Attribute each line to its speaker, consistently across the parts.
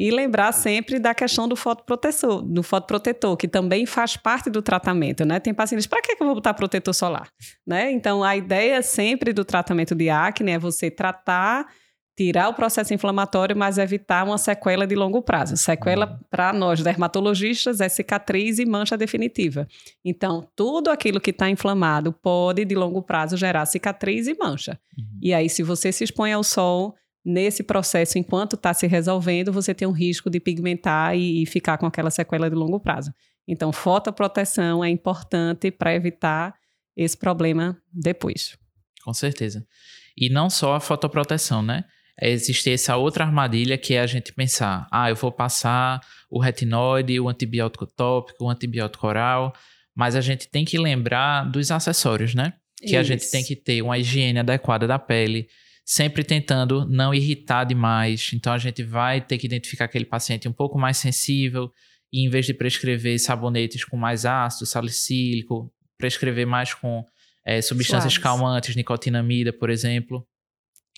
Speaker 1: E lembrar sempre da questão do fotoprotetor, do fotoprotetor, que também faz parte do tratamento, né? Tem pacientes, para que eu vou botar protetor solar? Né? Então, a ideia sempre do tratamento de acne é você tratar tirar o processo inflamatório, mas evitar uma sequela de longo prazo. Sequela, uhum. para nós dermatologistas, é cicatriz e mancha definitiva. Então, tudo aquilo que está inflamado pode, de longo prazo, gerar cicatriz e mancha. Uhum. E aí, se você se expõe ao sol, nesse processo, enquanto está se resolvendo, você tem um risco de pigmentar e, e ficar com aquela sequela de longo prazo. Então, fotoproteção é importante para evitar esse problema depois.
Speaker 2: Com certeza. E não só a fotoproteção, né? existe essa outra armadilha que é a gente pensar, ah, eu vou passar o retinoide, o antibiótico tópico, o antibiótico oral, mas a gente tem que lembrar dos acessórios, né? Que Isso. a gente tem que ter uma higiene adequada da pele, sempre tentando não irritar demais. Então a gente vai ter que identificar aquele paciente um pouco mais sensível e em vez de prescrever sabonetes com mais ácido salicílico, prescrever mais com é, substâncias Suaves. calmantes, nicotinamida, por exemplo.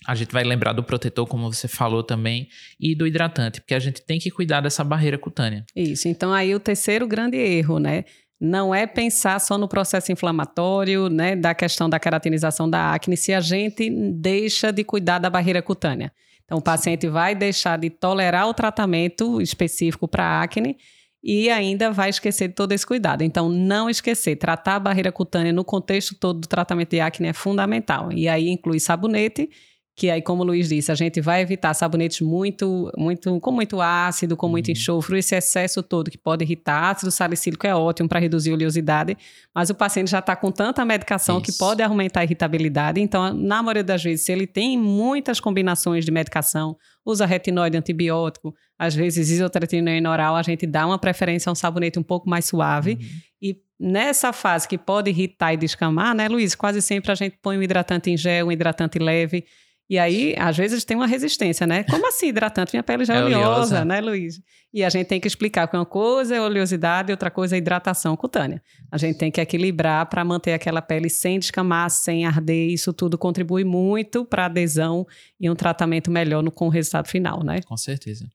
Speaker 2: A gente vai lembrar do protetor, como você falou também, e do hidratante, porque a gente tem que cuidar dessa barreira cutânea.
Speaker 1: Isso. Então, aí o terceiro grande erro, né? Não é pensar só no processo inflamatório, né, da questão da queratinização da acne, se a gente deixa de cuidar da barreira cutânea. Então, o paciente vai deixar de tolerar o tratamento específico para acne e ainda vai esquecer de todo esse cuidado. Então, não esquecer, tratar a barreira cutânea no contexto todo do tratamento de acne é fundamental. E aí inclui sabonete que aí, como o Luiz disse, a gente vai evitar sabonetes muito, muito, com muito ácido, com muito uhum. enxofre, esse excesso todo que pode irritar. Ácido salicílico é ótimo para reduzir a oleosidade, mas o paciente já está com tanta medicação Isso. que pode aumentar a irritabilidade. Então, na maioria das vezes, se ele tem muitas combinações de medicação, usa retinoide antibiótico, às vezes isotretinoína oral, a gente dá uma preferência a um sabonete um pouco mais suave. Uhum. E nessa fase que pode irritar e descamar, né, Luiz? Quase sempre a gente põe um hidratante em gel, um hidratante leve e aí, às vezes, tem uma resistência, né? Como assim hidratante? Minha pele já é, é oleosa, oleosa, né, Luiz? E a gente tem que explicar que uma coisa é oleosidade e outra coisa é hidratação cutânea. A gente tem que equilibrar para manter aquela pele sem descamar, sem arder. Isso tudo contribui muito para adesão e um tratamento melhor no, com o resultado final, né?
Speaker 2: Com certeza.